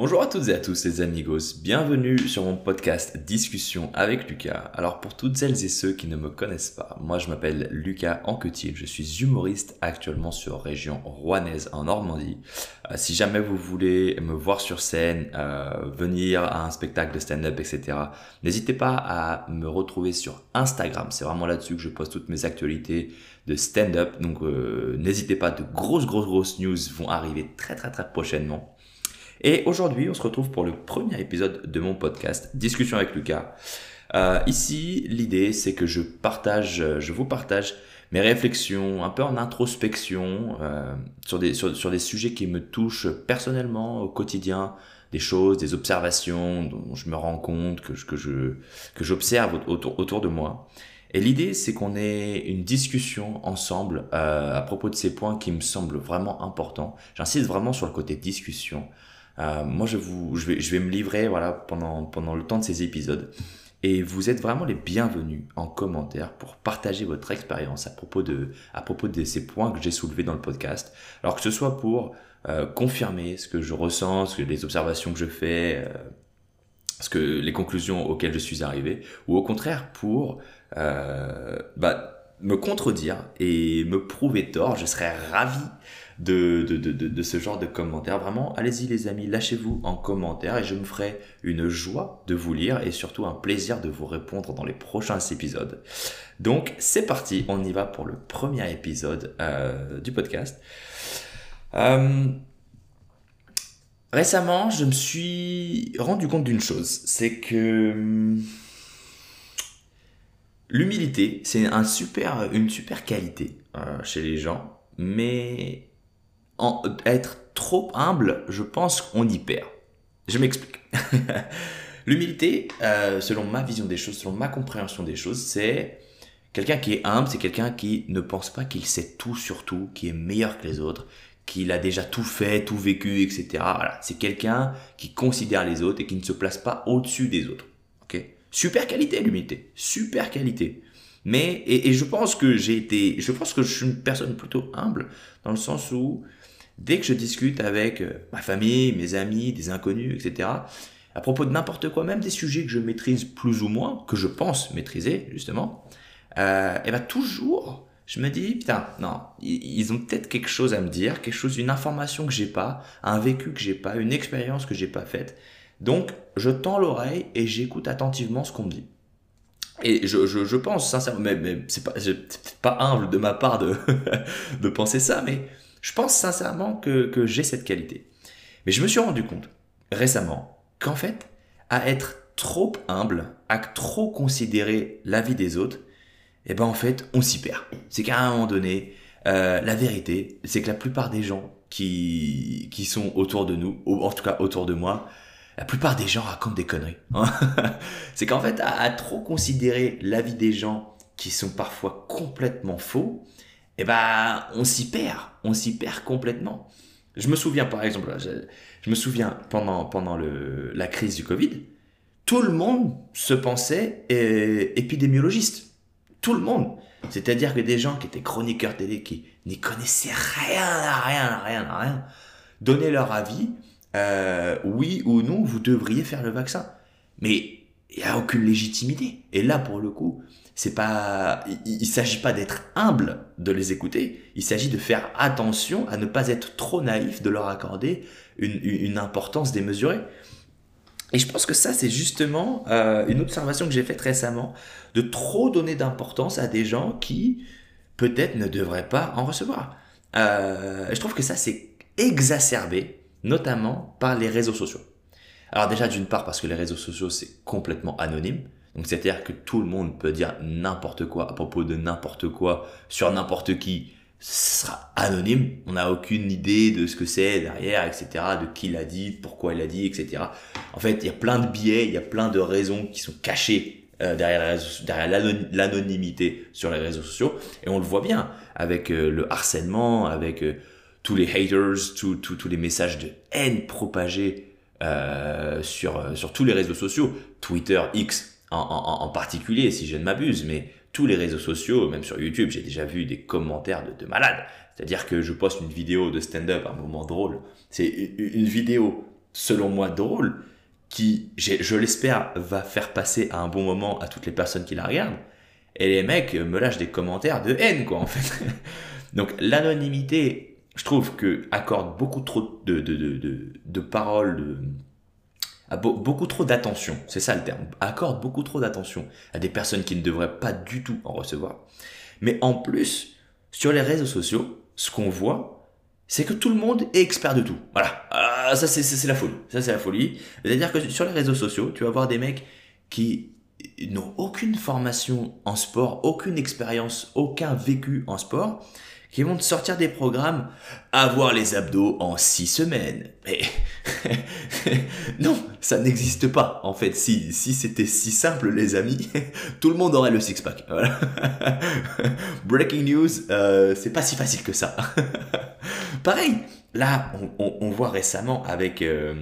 Bonjour à toutes et à tous les amigos, bienvenue sur mon podcast Discussion avec Lucas. Alors pour toutes celles et ceux qui ne me connaissent pas, moi je m'appelle Lucas Anquetil, je suis humoriste actuellement sur région rouennaise en Normandie. Euh, si jamais vous voulez me voir sur scène, euh, venir à un spectacle de stand-up, etc., n'hésitez pas à me retrouver sur Instagram, c'est vraiment là-dessus que je poste toutes mes actualités de stand-up, donc euh, n'hésitez pas, de grosses grosses grosses news vont arriver très très très prochainement. Et aujourd'hui, on se retrouve pour le premier épisode de mon podcast Discussion avec Lucas. Euh, ici, l'idée, c'est que je partage, euh, je vous partage mes réflexions un peu en introspection euh, sur, des, sur, des sujets qui me touchent personnellement au quotidien, des choses, des observations dont je me rends compte, que, que, je, que j'observe autour, autour de moi. Et l'idée, c'est qu'on ait une discussion ensemble euh, à propos de ces points qui me semblent vraiment importants. J'insiste vraiment sur le côté discussion. Euh, moi, je, vais, me livrer pendant, le temps de ces épisodes. Et vous êtes vraiment les bienvenus en commentaire pour partager votre expérience à propos de, ces points que j'ai soulevés dans le podcast. Alors que ce soit pour euh, confirmer ce que je ressens, les observations que je fais, euh, les conclusions auxquelles je suis arrivé, ou au contraire pour bah, me contredire et me prouver tort. Je serais ravi de, de, de, de, ce genre de commentaires. Vraiment, allez-y les amis, lâchez-vous en commentaire et je me ferai une joie de vous lire et surtout un plaisir de vous répondre dans les prochains épisodes. Donc c'est parti, on y va pour le premier épisode euh, du podcast. Euh, récemment, je me suis rendu compte d'une chose, c'est que hum, l'humilité, c'est un super, une super qualité euh, chez les gens, mais être trop humble, je pense qu'on y perd. Je m'explique. L'humilité, euh, selon ma vision des choses, selon ma compréhension des choses, c'est quelqu'un qui est humble, c'est quelqu'un qui ne pense pas qu'il sait tout sur tout, qui est meilleur que les autres, qu'il a déjà tout fait, tout vécu, etc. Voilà. C'est quelqu'un qui considère les autres et qui ne se place pas au-dessus des autres. Ok? Super qualité, l'humilité. Super qualité. Mais, et, et, je pense que j'ai été, je pense que je suis une personne plutôt humble, dans le sens où dès que je discute avec euh, ma famille, mes amis, des inconnus, etc., à propos de n'importe quoi, même des sujets que je maîtrise plus ou moins, que je pense maîtriser, justement, euh, et ben toujours, je me dis, putain, non, ils ont peut-être quelque chose à me dire, quelque chose, une information que j'ai pas, un vécu que j'ai pas, une expérience que j'ai pas faite. Donc, je tends l'oreille et j'écoute attentivement ce qu'on me dit. Et je, je, je pense sincèrement, mais, mais c'est pas, pas humble de ma part de, de penser ça, mais je pense sincèrement que, que j'ai cette qualité. Mais je me suis rendu compte récemment qu'en fait, à être trop humble, à trop considérer la vie des autres, eh ben en fait, on s'y perd. C'est qu'à un moment donné, euh, la vérité, c'est que la plupart des gens qui, qui sont autour de nous, ou en tout cas autour de moi, la plupart des gens racontent des conneries. c'est qu'en fait, à, à, trop considérer la vie des gens qui sont parfois complètement faux, eh ben, on s'y perd, on s'y perd complètement. Je me souviens, par exemple, je, me souviens pendant, pendant le, la crise du Covid, tout le monde se pensait épidémiologiste. Tout le monde. C'est-à-dire que des gens qui étaient chroniqueurs télé, qui n'y connaissaient rien, rien, rien, rien, donnaient leur avis, euh, oui ou non, vous devriez faire le vaccin. Mais il n'y a aucune légitimité. Et là, pour le coup, c'est pas, il, s'agit pas d'être humble de les écouter. Il s'agit de faire attention à ne pas être trop naïf, de leur accorder une, une importance démesurée. Et je pense que ça, c'est justement euh, une observation que j'ai faite récemment, de trop donner d'importance à des gens qui peut-être ne devraient pas en recevoir. Euh, je trouve que ça, c'est exacerbé, notamment par les réseaux sociaux. Alors déjà, d'une part, parce que les réseaux sociaux, c'est complètement anonyme. Donc c'est-à-dire que tout le monde peut dire n'importe quoi à propos de n'importe quoi sur n'importe qui. Ce sera anonyme. On n'a aucune idée de ce que c'est derrière, etc. De qui l'a dit, pourquoi il l'a dit, etc. En fait, il y a plein de biais, il y a plein de raisons qui sont cachées euh, derrière, l'anonymité sur les réseaux sociaux. Et on le voit bien avec euh, le harcèlement, avec euh, tous les haters, tous les messages de haine propagés sur, sur tous les réseaux sociaux, Twitter, X, en, particulier, si je ne m'abuse, mais tous les réseaux sociaux, même sur YouTube, j'ai déjà vu des commentaires de, de malades. C'est-à-dire que je poste une vidéo de stand-up, un moment drôle. C'est une vidéo selon moi, drôle, qui, je l'espère, va faire passer à un bon moment à toutes les personnes qui la regardent. Et les mecs me lâchent des commentaires de haine, quoi, en fait. Donc l'anonymité, je trouve que accorde beaucoup trop de, de, de, de, paroles, beaucoup trop d'attention, c'est ça le terme, accorde beaucoup trop d'attention à des personnes qui ne devraient pas du tout en recevoir. Mais en plus, sur les réseaux sociaux, ce qu'on voit, c'est que tout le monde est expert de tout. Voilà, ah, ça c'est la folie, ça c'est la folie. C'est-à-dire que sur les réseaux sociaux, tu vas voir des mecs qui n'ont aucune formation en sport, aucune expérience, aucun vécu en sport, qui vont te sortir des programmes avoir les abdos en six semaines. Mais non, ça n'existe pas. En fait, si, si c'était si simple, les amis, tout le monde aurait le six-pack. Breaking news, euh, c'est pas si facile que ça. Pareil, là, on, voit récemment avec, euh,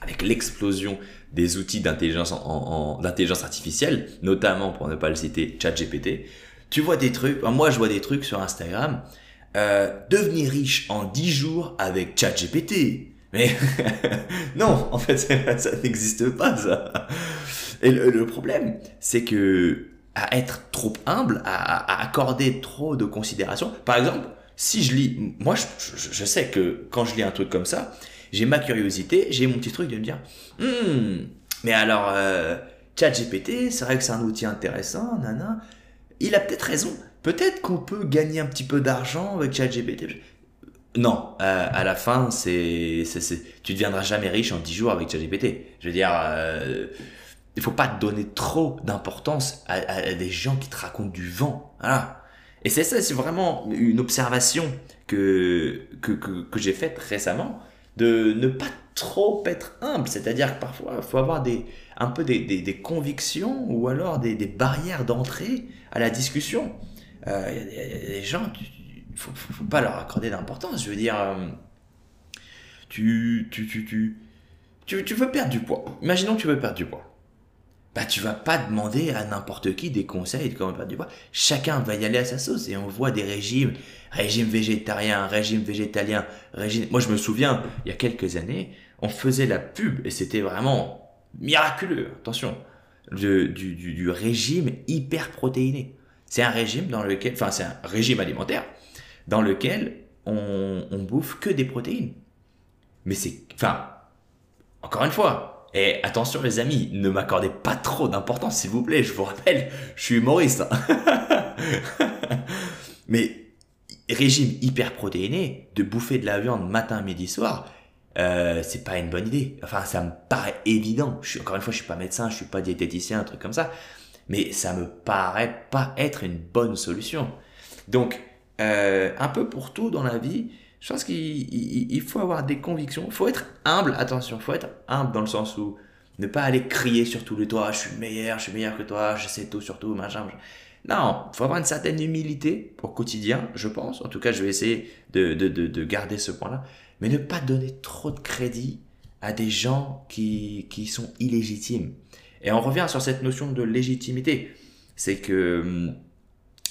avec l'explosion des outils d'intelligence en, artificielle, notamment pour ne pas le citer, ChatGPT, tu vois des trucs, moi je vois des trucs sur Instagram, euh, devenir riche en 10 jours avec ChatGPT. Mais non, en fait, ça, n'existe pas, ça. Et le, problème, c'est que à être trop humble, à, accorder trop de considération. Par exemple, si je lis, moi, je, sais que quand je lis un truc comme ça, j'ai ma curiosité, j'ai mon petit truc de me dire, hmm, mais alors, euh, ChatGPT, c'est vrai que c'est un outil intéressant, nana il a peut-être raison. Peut-être qu'on peut gagner un petit peu d'argent avec ChatGPT. Non, euh, à la fin, c'est, tu ne deviendras jamais riche en 10 jours avec ChatGPT. Je veux dire, euh, il faut pas donner trop d'importance à, des gens qui te racontent du vent. Voilà. Et c'est ça, c'est vraiment une observation que, que, que, j'ai faite récemment, de ne pas trop être humble. C'est-à-dire que parfois, il faut avoir des, un peu des, des, convictions ou alors des, des barrières d'entrée à la discussion. Il euh, y, a des gens, il ne faut, faut, pas leur accorder d'importance. Je veux dire, euh, tu, tu, tu, tu, tu, veux perdre du poids. Imaginons que tu veux perdre du poids. Bah, tu vas pas demander à n'importe qui des conseils de comment perdre du poids. Chacun va y aller à sa sauce et on voit des régimes, régime végétarien, régime végétalien, régime. Moi, je me souviens, il y a quelques années, on faisait la pub et c'était vraiment miraculeux, attention, du, du, régime hyper protéiné. C'est un régime dans lequel, enfin c'est un régime alimentaire dans lequel on, bouffe que des protéines. Mais c'est, enfin, encore une fois, et attention les amis, ne m'accordez pas trop d'importance s'il vous plaît, je vous rappelle, je suis humoriste. Hein. Mais régime hyper protéiné, de bouffer de la viande matin, midi, soir, euh, c'est pas une bonne idée. Enfin, ça me paraît évident. Encore une fois, je suis pas médecin, je suis pas diététicien, un truc comme ça. Mais ça me paraît pas être une bonne solution. Donc, euh, un peu pour tout dans la vie, je pense qu'il faut avoir des convictions. Il faut être humble, attention, il faut être humble dans le sens où ne pas aller crier sur tous les toits, je suis meilleur, je suis meilleur que toi, je sais tout sur tout, machin. Non, il faut avoir une certaine humilité au quotidien, je pense. En tout cas, je vais essayer de, de, de, de garder ce point-là mais ne pas donner trop de crédit à des gens qui, qui sont illégitimes. Et on revient sur cette notion de légitimité. C'est que hum,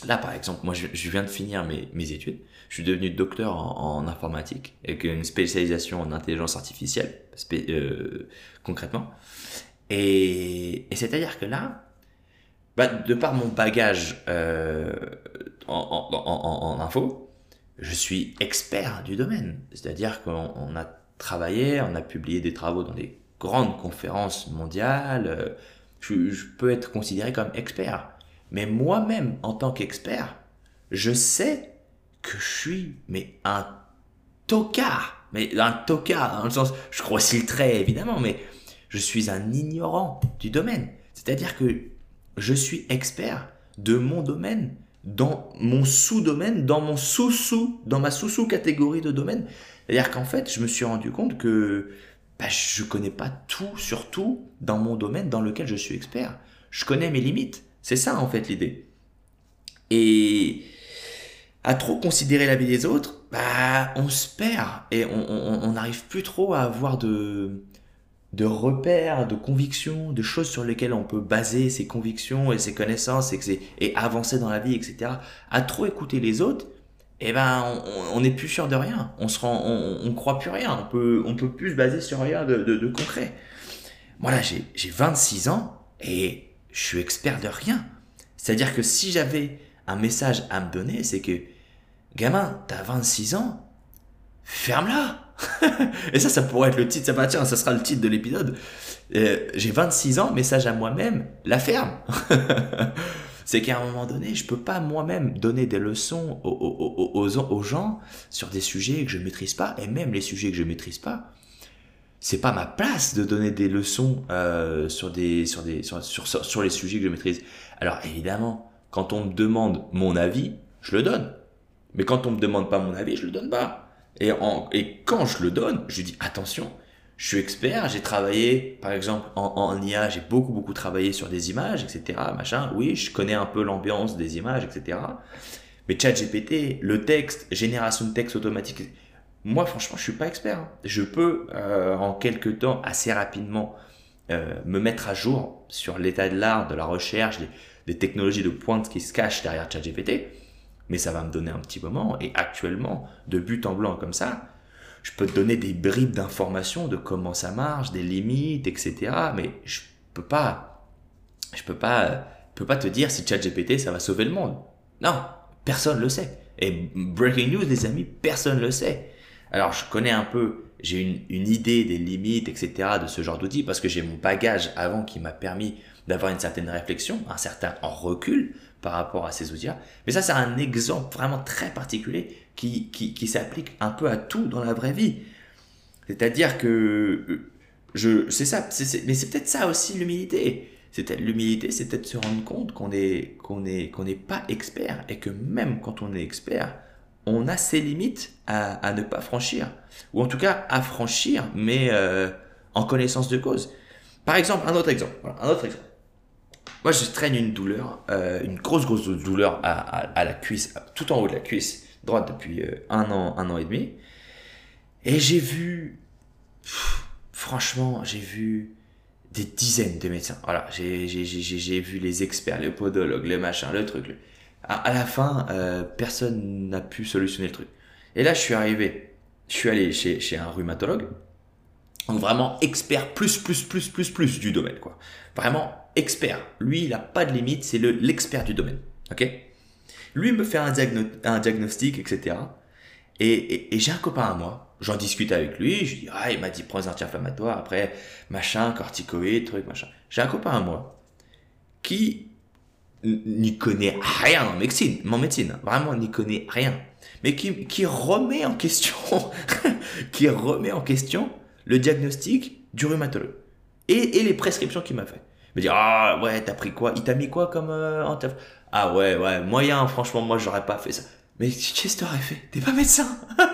là, par exemple, moi, je, viens de finir mes, études. Je suis devenu docteur en, informatique avec une spécialisation en intelligence artificielle, euh, concrètement. Et, c'est-à-dire que là, bah, de par mon bagage euh, en, info, je suis expert du domaine. C'est-à-dire qu'on a travaillé, on a publié des travaux dans des grandes conférences mondiales. Euh, je, peux être considéré comme expert. Mais moi-même, en tant qu'expert, je sais que je suis mais un tocard. Mais un tocard, dans le sens, je grossis le trait évidemment, mais je suis un ignorant du domaine. C'est-à-dire que je suis expert de mon domaine dans mon sous-domaine, dans mon sous-sous, dans ma sous-sous-catégorie de domaine. C'est-à-dire qu'en fait, je me suis rendu compte que bah, je connais pas tout sur tout dans mon domaine dans lequel je suis expert. Je connais mes limites. C'est ça en fait l'idée. Et à trop considérer la vie des autres, bah, on se perd et on n'arrive plus trop à avoir de, de repères, de convictions, de choses sur lesquelles on peut baser ses convictions et ses connaissances et, et avancer dans la vie, etc. À trop écouter les autres, eh ben, on n'est plus sûr de rien. On se rend, on, croit plus rien. On peut, on peut plus se baser sur rien de, de, de concret. Moi là, j'ai 26 ans et je suis expert de rien. C'est-à-dire que si j'avais un message à me donner, c'est que, gamin, t'as 26 ans, ferme-la. et ça, ça pourrait être le titre, ça va, tiens, ça sera le titre de l'épisode. Euh, j'ai 26 ans, message à moi-même, la ferme. c'est qu'à un moment donné, je peux pas moi-même donner des leçons aux, aux, aux, gens sur des sujets que je maîtrise pas, et même les sujets que je maîtrise pas. C'est pas ma place de donner des leçons euh, sur, les sujets que je maîtrise. Alors évidemment, quand on me demande mon avis, je le donne. Mais quand on me demande pas mon avis, je le donne pas. Et quand je le donne, je dis attention, je suis expert, j'ai travaillé, par exemple, en, en IA, j'ai beaucoup, beaucoup travaillé sur des images, etc., machin. Oui, je connais un peu l'ambiance des images, etc. Mais ChatGPT, le texte, génération de texte automatique, moi, franchement, je suis pas expert. Hein. Je peux, euh, en quelques temps, assez rapidement, euh, me mettre à jour sur l'état de l'art, de la recherche, des, des, technologies de pointe qui se cachent derrière ChatGPT. Mais ça va me donner un petit moment. Et actuellement, de but en blanc comme ça, je peux te donner des bribes d'informations de comment ça marche, des limites, etc. Mais je peux pas, je peux pas, peux pas te dire si ChatGPT ça va sauver le monde. Non, personne le sait. Et breaking news, les amis, personne le sait. Alors je connais un peu, j'ai une, idée des limites, etc. de ce genre d'outils parce que j'ai mon bagage avant qui m'a permis d'avoir une certaine réflexion, un certain recul par rapport à ces outils-là. Mais ça, c'est un exemple vraiment très particulier qui, qui, qui s'applique un peu à tout dans la vraie vie. C'est-à-dire que euh, je, c'est ça, mais c'est peut-être ça aussi l'humilité. C'est l'humilité, c'est peut-être se rendre compte qu'on est, qu'on est, qu'on n'est pas expert et que même quand on est expert, on a ses limites à, ne pas franchir. Ou en tout cas à franchir, mais euh, en connaissance de cause. Par exemple, un autre exemple. Un autre exemple. Moi, je traîne une douleur, euh, une grosse, grosse douleur à, la cuisse, tout en haut de la cuisse droite depuis euh, un an, un an et demi. Et j'ai vu, franchement, j'ai vu des dizaines de médecins. Voilà, j'ai vu les experts, les podologues, les machins, le truc. À, la fin, euh, personne n'a pu solutionner le truc. Et là, je suis arrivé, je suis allé chez, un rhumatologue, donc vraiment expert plus, plus, plus, plus, plus du domaine, quoi. Vraiment expert. Lui, il n'a pas de limite, c'est l'expert du domaine. Ok? Lui me fait un, diagnostic, etc. Et, j'ai un copain à moi, j'en discute avec lui, je dis, ah, il m'a dit, prends un anti-inflammatoire, après, machin, corticoïde, truc, machin. J'ai un copain à moi qui n'y connaît rien en médecine, en médecine, vraiment n'y connaît rien, mais qui, remet en question, qui remet en question le diagnostic du rhumatologue et, les prescriptions qu'il m'a fait. Me dire ah ouais t'as pris quoi? Il t'a mis quoi comme euh, ah ouais ouais moyen franchement moi j'aurais pas fait ça. Mais qu'est-ce que t'aurais fait? T'es pas médecin!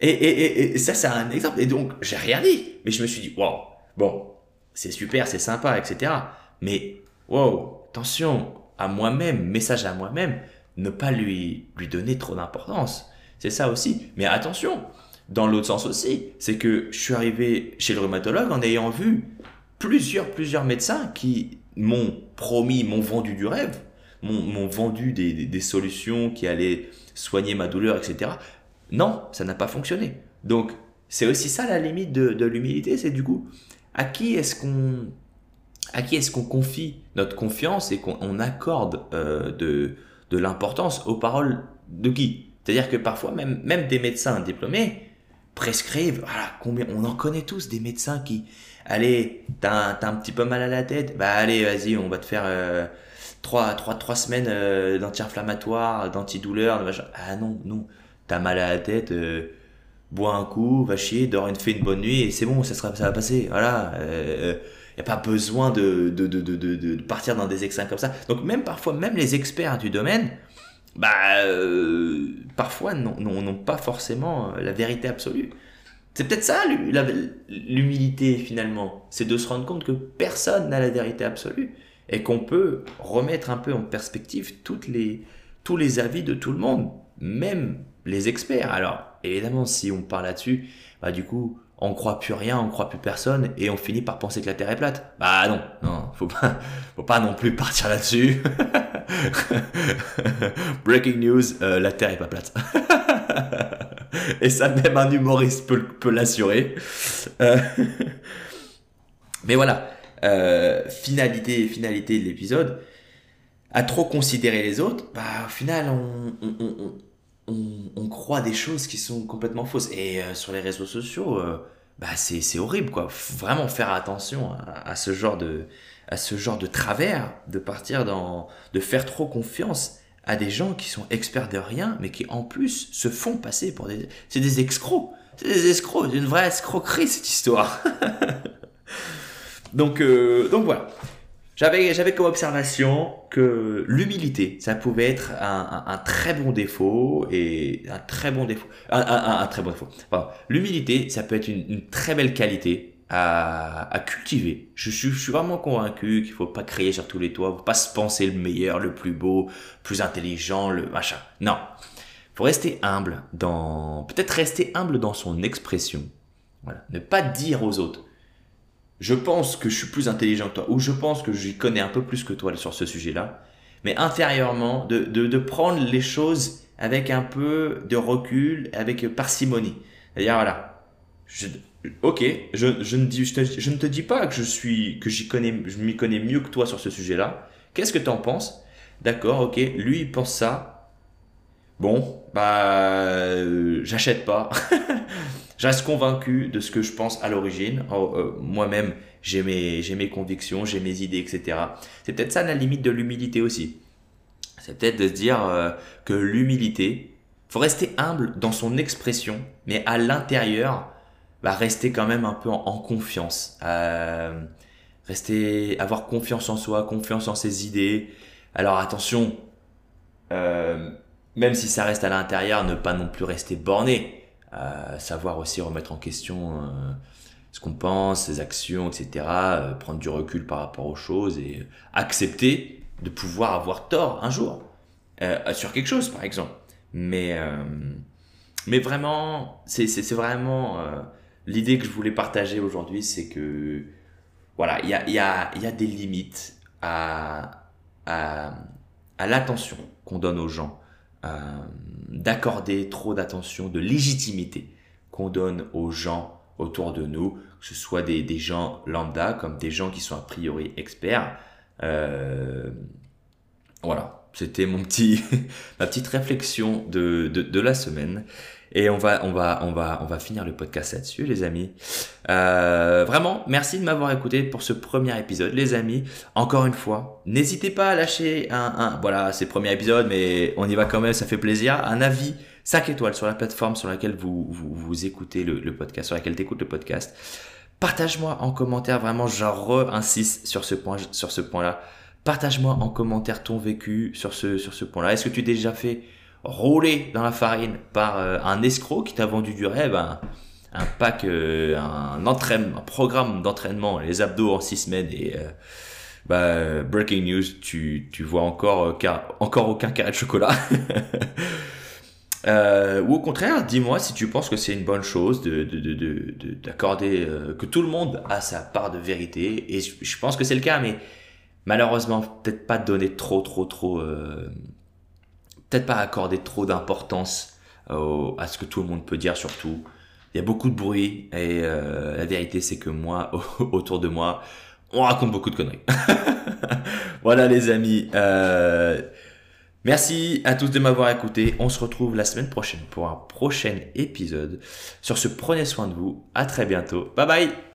Et, et, ça c'est un exemple. Et donc j'ai rien dit. Mais je me suis dit wow bon c'est super c'est sympa etc mais wow attention à moi-même message à moi-même ne pas lui lui donner trop d'importance c'est ça aussi mais attention dans l'autre sens aussi, c'est que je suis arrivé chez le rhumatologue en ayant vu plusieurs, plusieurs médecins qui m'ont promis, m'ont vendu du rêve, m'ont vendu des, des, solutions qui allaient soigner ma douleur, etc. Non, ça n'a pas fonctionné. Donc, c'est aussi ça la limite de, de l'humilité, c'est du coup, à qui est-ce qu'on à qui est-ce qu'on confie notre confiance et qu'on accorde euh, de, de l'importance aux paroles de qui C'est-à-dire que parfois, même, même des médecins diplômés prescrivent, voilà, combien, on en connaît tous des médecins qui, allez, t'as un, petit peu mal à la tête, bah allez, vas-y, on va te faire euh, trois, trois, trois semaines euh, d'anti-inflammatoire, d'antidouleur. Ah non, non, t'as mal à la tête, euh, bois un coup, va chier, dors une, fais une bonne nuit et c'est bon, ça, sera, ça va passer. Voilà. Euh, y a pas besoin de, de, de, de, partir dans des extrêmes comme ça. Donc même parfois, même les experts du domaine, bah, parfois n'ont pas forcément la vérité absolue. C'est peut-être ça l'humilité finalement, c'est de se rendre compte que personne n'a la vérité absolue et qu'on peut remettre un peu en perspective toutes les, tous les avis de tout le monde, même les experts. Alors évidemment, si on parle là-dessus, bah du coup, on croit plus rien, on croit plus personne et on finit par penser que la Terre est plate. Bah non, non, faut pas, faut pas non plus partir là-dessus. Breaking news, euh, la Terre est pas plate. Et ça, même un humoriste peut, l'assurer. Euh, mais voilà, euh, finalité, finalité de l'épisode. À trop considérer les autres, bah, au final, on, on, croit des choses qui sont complètement fausses. Et sur les réseaux sociaux, bah, c'est horrible, quoi. Vraiment faire attention à, à ce genre de, à ce genre de travers, de partir dans, de faire trop confiance à des gens qui sont experts de rien, mais qui en plus se font passer pour des, c'est des escrocs, c'est des escrocs, c'est une vraie escroquerie cette histoire. donc, euh, donc voilà. J'avais, j'avais comme observation que l'humilité, ça pouvait être un, un, un, très bon défaut et un très bon défaut. Un, un très bon défaut. l'humilité, ça peut être une, une très belle qualité à, à cultiver. Je suis, je suis vraiment convaincu qu'il faut pas crier sur tous les toits, faut pas se penser le meilleur, le plus beau, plus intelligent, le machin. Non. Faut rester humble dans, peut-être rester humble dans son expression. Voilà. Ne pas dire aux autres, je pense que je suis plus intelligent que toi, ou je pense que j'y connais un peu plus que toi sur ce sujet-là, mais intérieurement, de, de, de prendre les choses avec un peu de recul, avec parcimonie. C'est-à-dire, voilà, je, ok, je, je, ne dis, je, te, ne te dis pas que je suis, que j'y connais, je m'y connais mieux que toi sur ce sujet-là. Qu'est-ce que tu en penses? D'accord, ok, lui il pense ça. Bon, bah, euh, j'achète pas. je reste convaincu de ce que je pense à l'origine. Oh, euh, Moi-même, j'ai mes, convictions, j'ai mes idées, etc. C'est peut-être ça la limite de l'humilité aussi. C'est peut-être de se dire euh, que l'humilité, faut rester humble dans son expression, mais à l'intérieur, bah, rester quand même un peu en, confiance. Euh, rester, avoir confiance en soi, confiance en ses idées. Alors attention, même si ça reste à l'intérieur, ne pas non plus rester borné. Euh, savoir aussi remettre en question euh, ce qu'on pense, ses actions, etc. Euh, prendre du recul par rapport aux choses et accepter de pouvoir avoir tort un jour euh, sur quelque chose, par exemple. Mais mais vraiment, c'est vraiment l'idée que je voulais partager aujourd'hui, c'est que voilà, il y a, y, a, y a, des limites à, à, à l'attention qu'on donne aux gens, euh, d'accorder trop d'attention, de légitimité qu'on donne aux gens autour de nous, que ce soit des, gens lambda comme des gens qui sont a priori experts. Euh, voilà, c'était mon petit, ma petite réflexion de, de la semaine. Et on va, on va, on va, on va finir le podcast là-dessus, les amis. Euh, vraiment, merci de m'avoir écouté pour ce premier épisode, les amis. Encore une fois, n'hésitez pas à lâcher un, un, voilà, c'est le premier épisode, mais on y va quand même, ça fait plaisir. Un avis 5 étoiles sur la plateforme sur laquelle vous, vous, vous écoutez le, podcast, sur laquelle tu écoutes le podcast. Partage-moi en commentaire, vraiment, j'en insiste sur ce point, sur ce point-là. Partage-moi en commentaire ton vécu sur ce, sur ce point-là. Est-ce que tu as déjà fait roulé dans la farine par euh, un escroc qui t'a vendu du rêve, un, pack, euh, un, entraînement, un programme d'entraînement, les abdos en six semaines et euh, bah, breaking news, tu, tu vois encore, car, encore aucun carré de chocolat. Ou au contraire, dis-moi si tu penses que c'est une bonne chose de, d'accorder de, de, que tout le monde a sa part de vérité. Et je, pense que c'est le cas, mais malheureusement, peut-être pas donner trop, trop, trop peut-être pas accorder trop d'importance euh, à ce que tout le monde peut dire surtout. Il y a beaucoup de bruit et euh, la vérité c'est que moi, autour de moi, on raconte beaucoup de conneries. voilà les amis. Euh, merci à tous de m'avoir écouté. On se retrouve la semaine prochaine pour un prochain épisode. Sur ce, prenez soin de vous. À très bientôt. Bye bye.